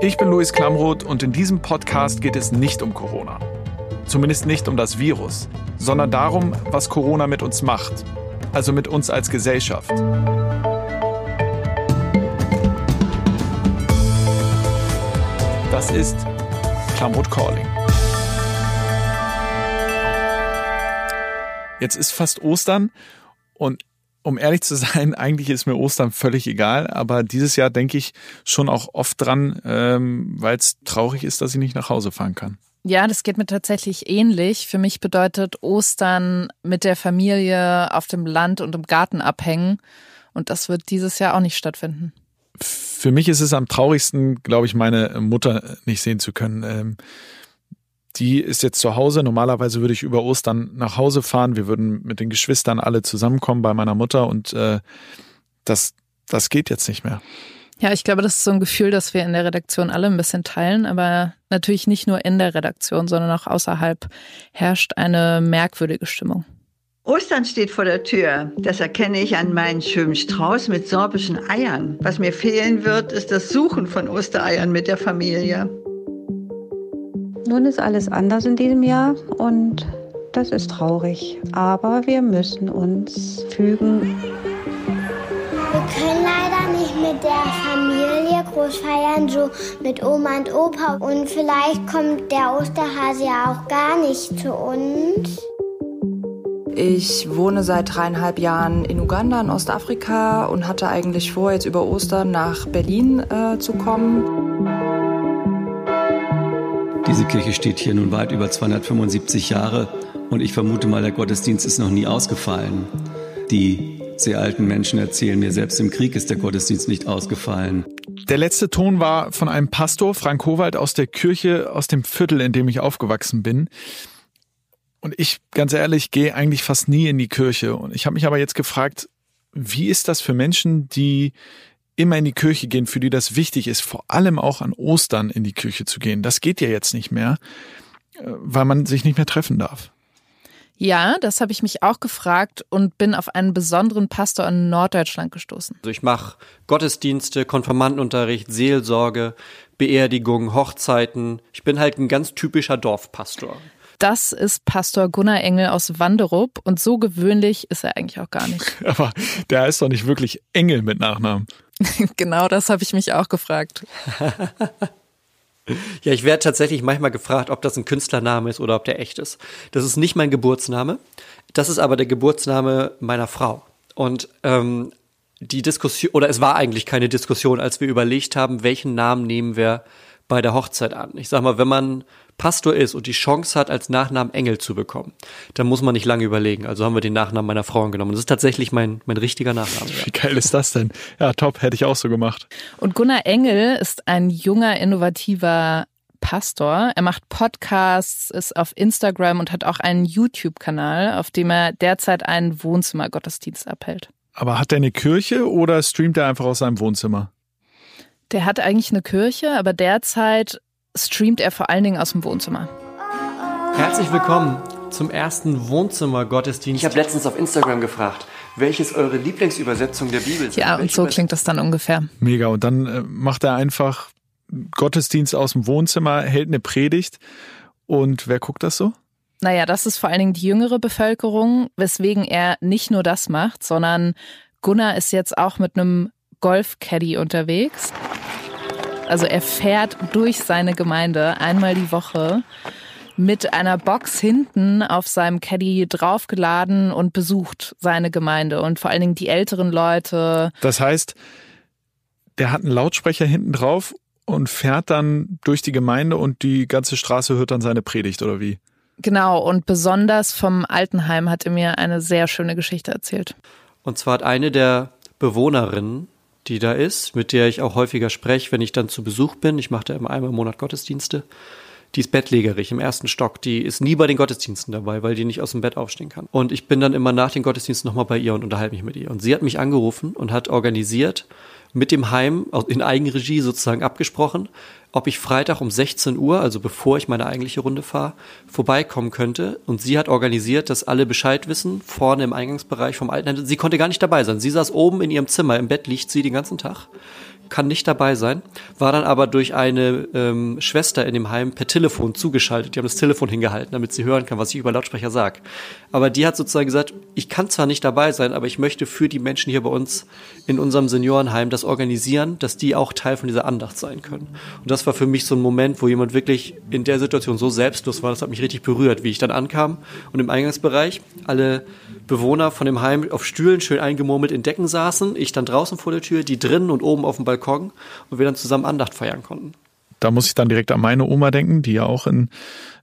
Ich bin Luis Klamroth und in diesem Podcast geht es nicht um Corona. Zumindest nicht um das Virus, sondern darum, was Corona mit uns macht. Also mit uns als Gesellschaft. Das ist Klamroth Calling. Jetzt ist fast Ostern und um ehrlich zu sein, eigentlich ist mir Ostern völlig egal, aber dieses Jahr denke ich schon auch oft dran, ähm, weil es traurig ist, dass ich nicht nach Hause fahren kann. Ja, das geht mir tatsächlich ähnlich. Für mich bedeutet Ostern mit der Familie auf dem Land und im Garten abhängen. Und das wird dieses Jahr auch nicht stattfinden. Für mich ist es am traurigsten, glaube ich, meine Mutter nicht sehen zu können. Ähm, die ist jetzt zu Hause. Normalerweise würde ich über Ostern nach Hause fahren. Wir würden mit den Geschwistern alle zusammenkommen bei meiner Mutter und äh, das, das geht jetzt nicht mehr. Ja, ich glaube, das ist so ein Gefühl, das wir in der Redaktion alle ein bisschen teilen, aber natürlich nicht nur in der Redaktion, sondern auch außerhalb herrscht eine merkwürdige Stimmung. Ostern steht vor der Tür. Das erkenne ich an meinen schönen Strauß mit sorbischen Eiern. Was mir fehlen wird, ist das Suchen von Ostereiern mit der Familie. Nun ist alles anders in diesem Jahr und das ist traurig. Aber wir müssen uns fügen. Wir können leider nicht mit der Familie groß feiern, so mit Oma und Opa. Und vielleicht kommt der Osterhase ja auch gar nicht zu uns. Ich wohne seit dreieinhalb Jahren in Uganda in Ostafrika und hatte eigentlich vor, jetzt über Ostern nach Berlin äh, zu kommen. Diese Kirche steht hier nun weit über 275 Jahre und ich vermute mal, der Gottesdienst ist noch nie ausgefallen. Die sehr alten Menschen erzählen mir, selbst im Krieg ist der Gottesdienst nicht ausgefallen. Der letzte Ton war von einem Pastor, Frank Howald, aus der Kirche, aus dem Viertel, in dem ich aufgewachsen bin. Und ich, ganz ehrlich, gehe eigentlich fast nie in die Kirche. Und ich habe mich aber jetzt gefragt, wie ist das für Menschen, die immer in die Kirche gehen, für die das wichtig ist, vor allem auch an Ostern in die Kirche zu gehen. Das geht ja jetzt nicht mehr, äh, weil man sich nicht mehr treffen darf. Ja, das habe ich mich auch gefragt und bin auf einen besonderen Pastor in Norddeutschland gestoßen. Also ich mache Gottesdienste, Konfirmandenunterricht, Seelsorge, Beerdigungen, Hochzeiten. Ich bin halt ein ganz typischer Dorfpastor. Das ist Pastor Gunnar Engel aus Wanderup und so gewöhnlich ist er eigentlich auch gar nicht. Aber der heißt doch nicht wirklich Engel mit Nachnamen. genau das habe ich mich auch gefragt. ja, ich werde tatsächlich manchmal gefragt, ob das ein Künstlername ist oder ob der echt ist. Das ist nicht mein Geburtsname. Das ist aber der Geburtsname meiner Frau. Und ähm, die Diskussion, oder es war eigentlich keine Diskussion, als wir überlegt haben, welchen Namen nehmen wir bei der Hochzeit an. Ich sag mal, wenn man Pastor ist und die Chance hat, als Nachnamen Engel zu bekommen, dann muss man nicht lange überlegen. Also haben wir den Nachnamen meiner Frau genommen. Das ist tatsächlich mein, mein richtiger Nachname. Ja. Wie geil ist das denn? Ja, top, hätte ich auch so gemacht. Und Gunnar Engel ist ein junger, innovativer Pastor. Er macht Podcasts, ist auf Instagram und hat auch einen YouTube-Kanal, auf dem er derzeit einen Wohnzimmergottesdienst abhält. Aber hat er eine Kirche oder streamt er einfach aus seinem Wohnzimmer? Der hat eigentlich eine Kirche, aber derzeit streamt er vor allen Dingen aus dem Wohnzimmer. Herzlich willkommen zum ersten Wohnzimmer-Gottesdienst. Ich habe letztens auf Instagram gefragt, welches eure Lieblingsübersetzung der Bibel ist. Ja, und so klingt das dann ungefähr. Mega. Und dann äh, macht er einfach Gottesdienst aus dem Wohnzimmer, hält eine Predigt. Und wer guckt das so? Naja, das ist vor allen Dingen die jüngere Bevölkerung, weswegen er nicht nur das macht, sondern Gunnar ist jetzt auch mit einem Golf-Caddy unterwegs. Also er fährt durch seine Gemeinde einmal die Woche mit einer Box hinten auf seinem Caddy draufgeladen und besucht seine Gemeinde und vor allen Dingen die älteren Leute. Das heißt, der hat einen Lautsprecher hinten drauf und fährt dann durch die Gemeinde und die ganze Straße hört dann seine Predigt oder wie? Genau, und besonders vom Altenheim hat er mir eine sehr schöne Geschichte erzählt. Und zwar hat eine der Bewohnerinnen die da ist, mit der ich auch häufiger spreche, wenn ich dann zu Besuch bin. Ich mache da immer einmal im Monat Gottesdienste. Die ist bettlägerig im ersten Stock. Die ist nie bei den Gottesdiensten dabei, weil die nicht aus dem Bett aufstehen kann. Und ich bin dann immer nach den Gottesdiensten nochmal bei ihr und unterhalte mich mit ihr. Und sie hat mich angerufen und hat organisiert, mit dem Heim in Eigenregie sozusagen abgesprochen, ob ich Freitag um 16 Uhr, also bevor ich meine eigentliche Runde fahre, vorbeikommen könnte. Und sie hat organisiert, dass alle Bescheid wissen, vorne im Eingangsbereich vom Altenheim. Sie konnte gar nicht dabei sein. Sie saß oben in ihrem Zimmer, im Bett liegt sie den ganzen Tag, kann nicht dabei sein. war dann aber durch eine ähm, Schwester in dem Heim per Telefon zugeschaltet. Die haben das Telefon hingehalten, damit sie hören kann, was ich über Lautsprecher sag. Aber die hat sozusagen gesagt, ich kann zwar nicht dabei sein, aber ich möchte für die Menschen hier bei uns in unserem Seniorenheim das organisieren, dass die auch Teil von dieser Andacht sein können. Und das war für mich so ein Moment, wo jemand wirklich in der Situation so selbstlos war, das hat mich richtig berührt, wie ich dann ankam und im Eingangsbereich alle Bewohner von dem Heim auf Stühlen schön eingemurmelt in Decken saßen, ich dann draußen vor der Tür, die drinnen und oben auf dem Balkon und wir dann zusammen Andacht feiern konnten. Da muss ich dann direkt an meine Oma denken, die ja auch in,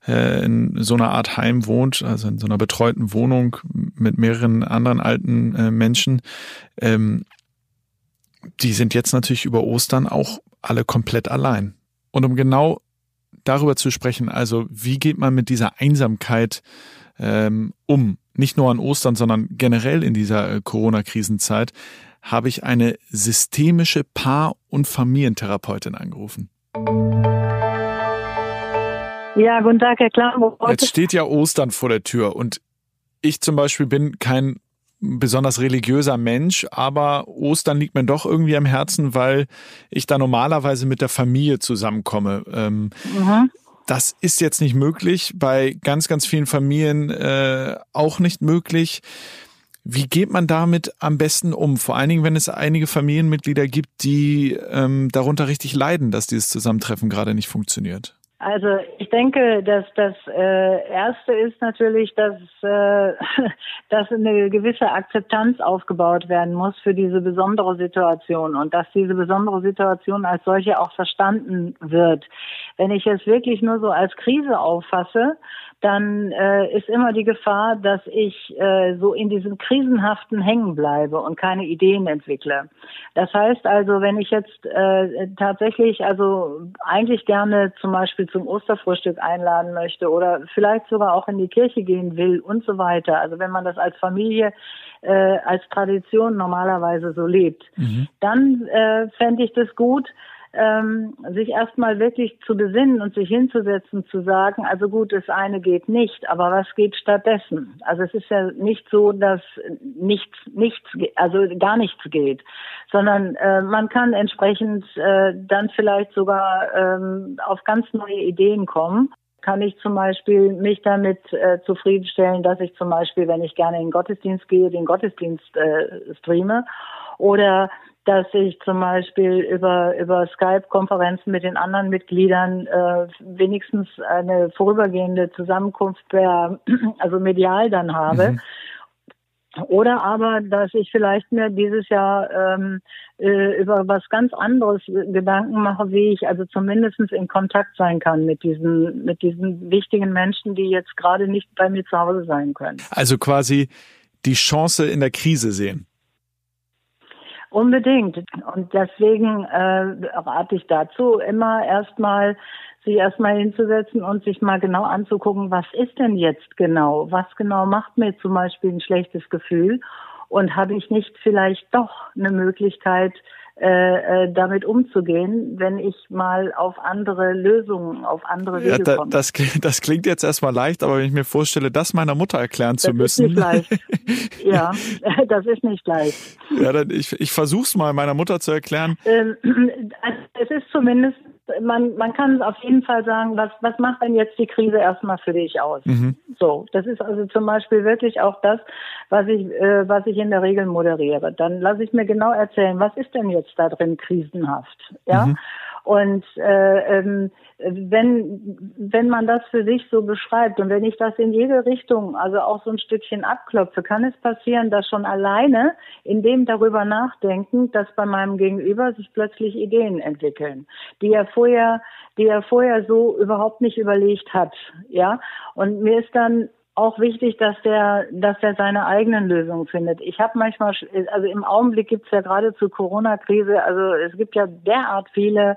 äh, in so einer Art Heim wohnt, also in so einer betreuten Wohnung mit mehreren anderen alten äh, Menschen. Ähm, die sind jetzt natürlich über Ostern auch alle komplett allein. Und um genau darüber zu sprechen, also wie geht man mit dieser Einsamkeit ähm, um? Nicht nur an Ostern, sondern generell in dieser äh, Corona-Krisenzeit habe ich eine systemische Paar- und Familientherapeutin angerufen. Ja, guten Tag, Herr Klambo. Jetzt steht ja Ostern vor der Tür und ich zum Beispiel bin kein besonders religiöser Mensch, aber Ostern liegt mir doch irgendwie am Herzen, weil ich da normalerweise mit der Familie zusammenkomme. Ähm, mhm. Das ist jetzt nicht möglich, bei ganz, ganz vielen Familien äh, auch nicht möglich. Wie geht man damit am besten um? Vor allen Dingen, wenn es einige Familienmitglieder gibt, die ähm, darunter richtig leiden, dass dieses Zusammentreffen gerade nicht funktioniert. Also ich denke, dass das äh, Erste ist natürlich, dass, äh, dass eine gewisse Akzeptanz aufgebaut werden muss für diese besondere Situation und dass diese besondere Situation als solche auch verstanden wird. Wenn ich es wirklich nur so als Krise auffasse, dann äh, ist immer die Gefahr, dass ich äh, so in diesem Krisenhaften hängen bleibe und keine Ideen entwickle. Das heißt also, wenn ich jetzt äh, tatsächlich also eigentlich gerne zum Beispiel zum Osterfrühstück einladen möchte oder vielleicht sogar auch in die Kirche gehen will und so weiter, also wenn man das als Familie äh, als Tradition normalerweise so lebt, mhm. dann äh, fände ich das gut, ähm, sich erstmal wirklich zu besinnen und sich hinzusetzen, zu sagen, also gut, das eine geht nicht, aber was geht stattdessen? Also es ist ja nicht so, dass nichts, nichts, also gar nichts geht, sondern äh, man kann entsprechend äh, dann vielleicht sogar ähm, auf ganz neue Ideen kommen kann ich zum Beispiel mich damit äh, zufriedenstellen, dass ich zum Beispiel, wenn ich gerne in den Gottesdienst gehe, den Gottesdienst äh, streame oder dass ich zum Beispiel über, über Skype-Konferenzen mit den anderen Mitgliedern äh, wenigstens eine vorübergehende Zusammenkunft per, also medial dann habe. Mhm. Oder aber, dass ich vielleicht mir dieses Jahr ähm, äh, über was ganz anderes Gedanken mache, wie ich also zumindest in Kontakt sein kann mit diesen, mit diesen wichtigen Menschen, die jetzt gerade nicht bei mir zu Hause sein können. Also quasi die Chance in der Krise sehen. Unbedingt. Und deswegen äh, rate ich dazu, immer erstmal sich erstmal hinzusetzen und sich mal genau anzugucken, was ist denn jetzt genau? Was genau macht mir zum Beispiel ein schlechtes Gefühl? Und habe ich nicht vielleicht doch eine Möglichkeit, äh, äh, damit umzugehen, wenn ich mal auf andere Lösungen, auf andere Wege ja, da, komme. Das, das klingt jetzt erstmal leicht, aber wenn ich mir vorstelle, das meiner Mutter erklären zu das müssen. Ist nicht leicht. ja, das ist nicht leicht. Ja, dann ich, ich versuche es mal meiner Mutter zu erklären. Ähm, also es ist zumindest man, man kann auf jeden Fall sagen, was, was macht denn jetzt die Krise erstmal für dich aus? Mhm. So, das ist also zum Beispiel wirklich auch das, was ich, äh, was ich in der Regel moderiere. Dann lasse ich mir genau erzählen, was ist denn jetzt da drin krisenhaft? Ja. Mhm. Und äh, ähm, wenn, wenn man das für sich so beschreibt und wenn ich das in jede Richtung, also auch so ein Stückchen abklopfe, kann es passieren, dass schon alleine in dem darüber nachdenken, dass bei meinem Gegenüber sich plötzlich Ideen entwickeln, die er vorher, die er vorher so überhaupt nicht überlegt hat, ja. Und mir ist dann auch wichtig, dass der, dass er seine eigenen Lösungen findet. Ich habe manchmal, also im Augenblick gibt's ja gerade zur Corona-Krise, also es gibt ja derart viele,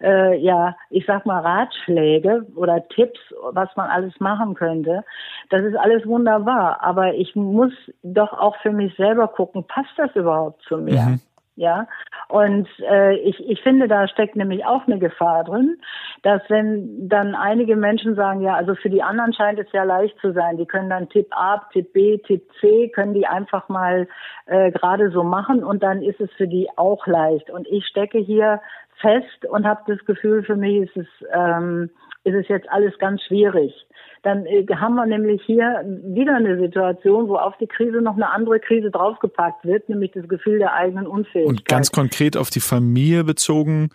äh, ja, ich sag mal Ratschläge oder Tipps, was man alles machen könnte. Das ist alles wunderbar, aber ich muss doch auch für mich selber gucken, passt das überhaupt zu mir? Mhm. Ja, und äh, ich, ich finde, da steckt nämlich auch eine Gefahr drin, dass wenn dann einige Menschen sagen, ja, also für die anderen scheint es ja leicht zu sein, die können dann Tipp A, Tipp B, Tipp C, können die einfach mal äh, gerade so machen und dann ist es für die auch leicht. Und ich stecke hier fest und habe das Gefühl, für mich ist es, ähm, ist es jetzt alles ganz schwierig. Dann äh, haben wir nämlich hier wieder eine Situation, wo auf die Krise noch eine andere Krise draufgepackt wird, nämlich das Gefühl der eigenen Unfähigkeit. Und ganz konkret auf die Familie bezogen,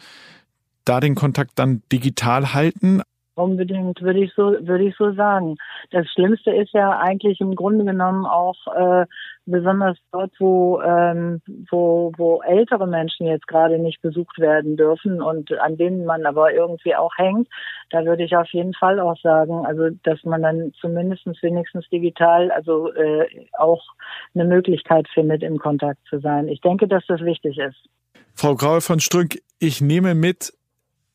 da den Kontakt dann digital halten? Unbedingt, würde ich so, würde ich so sagen. Das Schlimmste ist ja eigentlich im Grunde genommen auch äh, besonders dort, wo, ähm, wo, wo ältere Menschen jetzt gerade nicht besucht werden dürfen und an denen man aber irgendwie auch hängt. Da würde ich auf jeden Fall auch sagen, also dass man dann zumindest wenigstens digital, also äh, auch eine Möglichkeit findet, im Kontakt zu sein. Ich denke, dass das wichtig ist. Frau Graue von Strünk, ich nehme mit,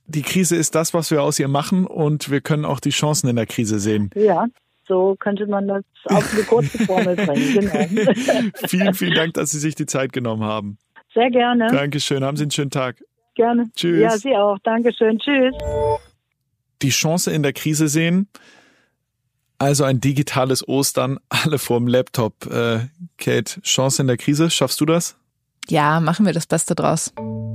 die Krise ist das, was wir aus ihr machen und wir können auch die Chancen in der Krise sehen. Ja, so könnte man das auf eine kurze Formel bringen. Genau. vielen, vielen Dank, dass Sie sich die Zeit genommen haben. Sehr gerne. Dankeschön. Haben Sie einen schönen Tag. Gerne. Tschüss. Ja, Sie auch. Dankeschön. Tschüss. Die Chance in der Krise sehen. Also ein digitales Ostern, alle vorm Laptop. Äh, Kate, Chance in der Krise, schaffst du das? Ja, machen wir das Beste draus.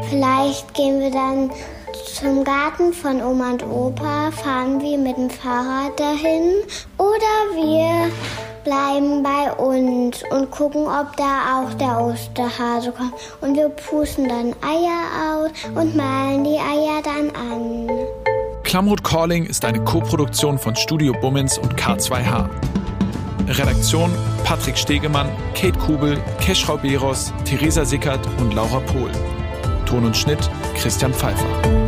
Vielleicht gehen wir dann zum Garten von Oma und Opa, fahren wir mit dem Fahrrad dahin oder wir bleiben bei uns und gucken, ob da auch der Osterhase kommt. Und wir pusten dann Eier aus und malen die Eier dann an. Klamroth Calling ist eine Koproduktion von Studio Bummens und K2H. Redaktion Patrick Stegemann, Kate Kubel, Keschrau Beros, Theresa Sickert und Laura Pohl. Ton und Schnitt Christian Pfeiffer.